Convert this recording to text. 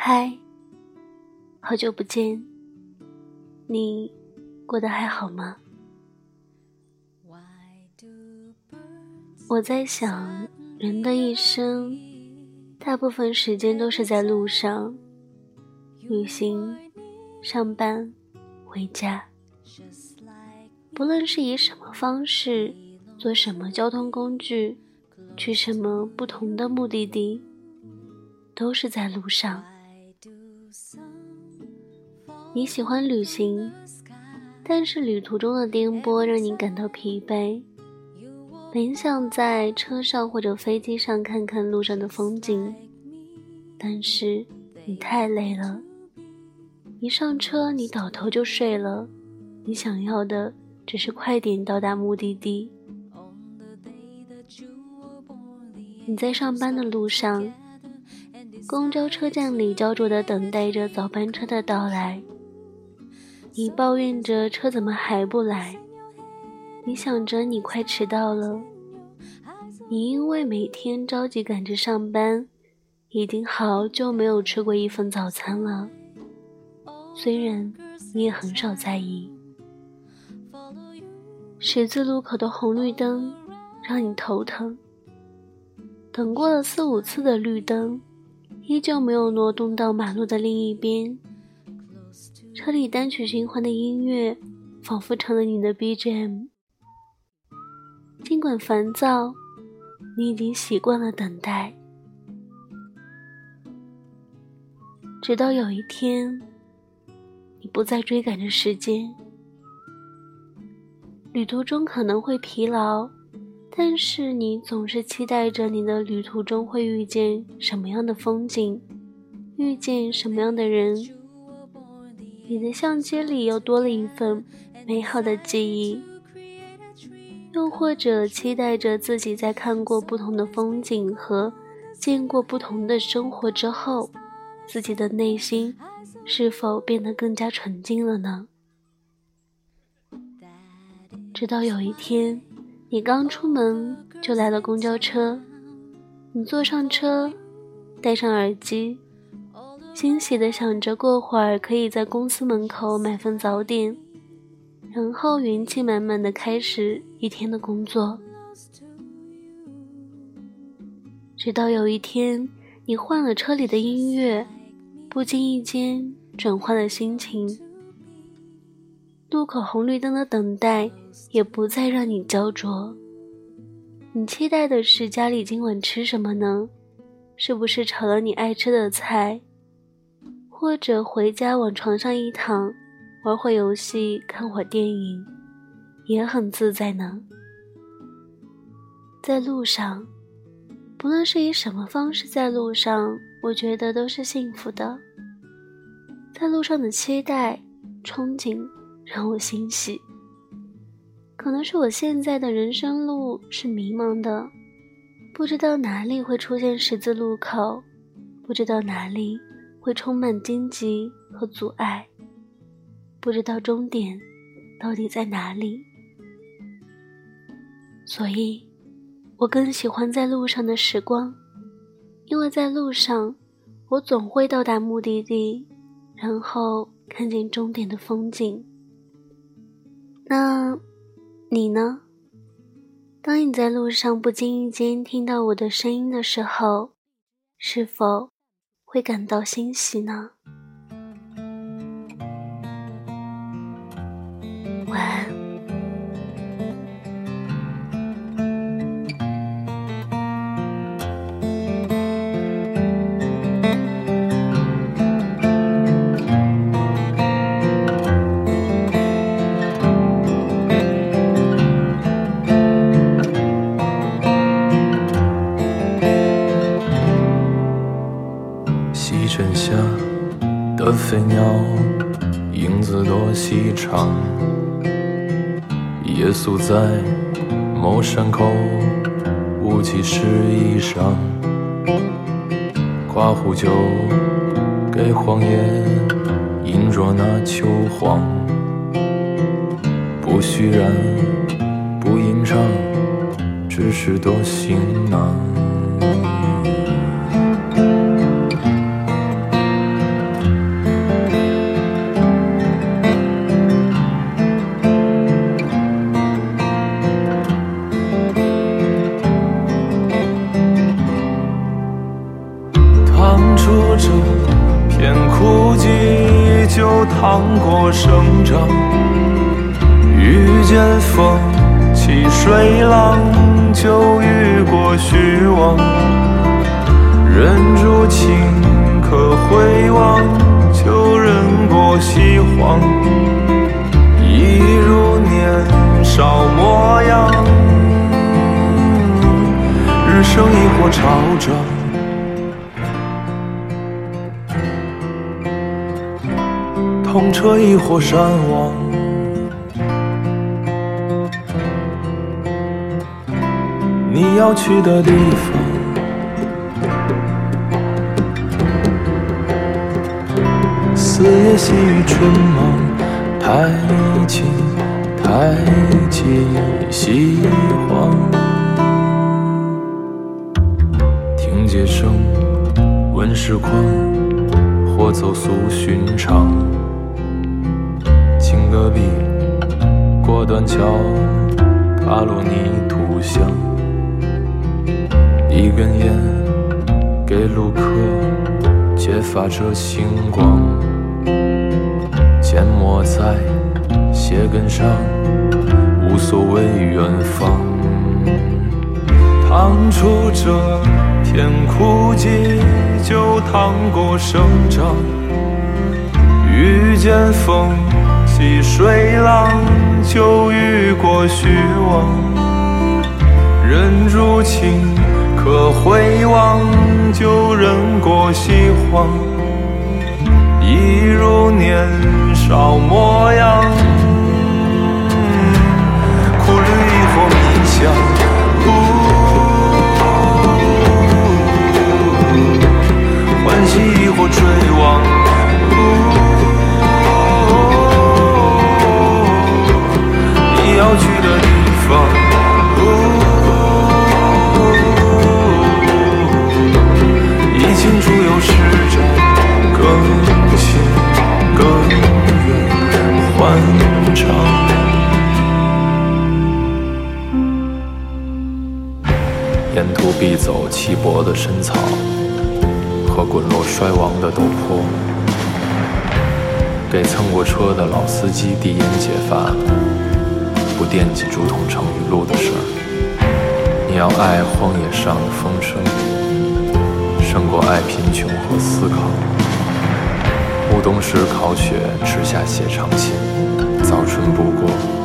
嗨，好久不见，你过得还好吗？我在想，人的一生，大部分时间都是在路上，旅行、上班、回家，不论是以什么方式，坐什么交通工具，去什么不同的目的地，都是在路上。你喜欢旅行，但是旅途中的颠簸让你感到疲惫。本想在车上或者飞机上看看路上的风景，但是你太累了。一上车，你倒头就睡了。你想要的只是快点到达目的地。你在上班的路上，公交车站里焦灼地等待着早班车的到来。你抱怨着车怎么还不来？你想着你快迟到了。你因为每天着急赶着上班，已经好久没有吃过一份早餐了。虽然你也很少在意。十字路口的红绿灯让你头疼。等过了四五次的绿灯，依旧没有挪动到马路的另一边。车里单曲循环的音乐，仿佛成了你的 BGM。尽管烦躁，你已经习惯了等待。直到有一天，你不再追赶着时间。旅途中可能会疲劳，但是你总是期待着你的旅途中会遇见什么样的风景，遇见什么样的人。你的相机里又多了一份美好的记忆，又或者期待着自己在看过不同的风景和见过不同的生活之后，自己的内心是否变得更加纯净了呢？直到有一天，你刚出门就来了公交车，你坐上车，戴上耳机。欣喜的想着，过会儿可以在公司门口买份早点，然后元气满满的开始一天的工作。直到有一天，你换了车里的音乐，不经意间转换了心情。路口红绿灯的等待也不再让你焦灼。你期待的是家里今晚吃什么呢？是不是炒了你爱吃的菜？或者回家往床上一躺，玩会游戏，看会电影，也很自在呢。在路上，不论是以什么方式在路上，我觉得都是幸福的。在路上的期待、憧憬让我欣喜。可能是我现在的人生路是迷茫的，不知道哪里会出现十字路口，不知道哪里。会充满荆棘和阻碍，不知道终点到底在哪里。所以，我更喜欢在路上的时光，因为在路上，我总会到达目的地，然后看见终点的风景。那，你呢？当你在路上不经意间听到我的声音的时候，是否？会感到欣喜呢。飞鸟，影子多细长。夜宿在某山口，雾气湿衣裳。夸壶酒，给荒野，饮着那秋黄。不虚然，不吟唱，只是多行囊。这片枯寂就趟过生长，遇见风起水浪就遇过虚妄，忍住顷刻回望就忍过西荒，一如年少模样，日升抑或潮涨。痛彻亦或山亡，你要去的地方。四野细雨春忙，太清太气西荒。听街声，闻时况，或走俗寻常。经戈壁，过断桥，踏落泥土香。一根烟，给路客，揭发着星光。缄默在鞋跟上，无所谓远方。趟出这片枯寂，就趟过生长。遇见风起水浪，就遇过虚妄。忍住情可回望，就忍过西荒。一如年。少模样，苦旅亦或迷香，欢喜亦或追望，沿途必走稀薄的深草和滚落衰亡的陡坡，给蹭过车的老司机递烟解乏，不惦记竹筒盛雨露的事儿。你要爱荒野上的风声，胜过爱贫穷和思考。暮冬时烤雪，吃下写长信。不过。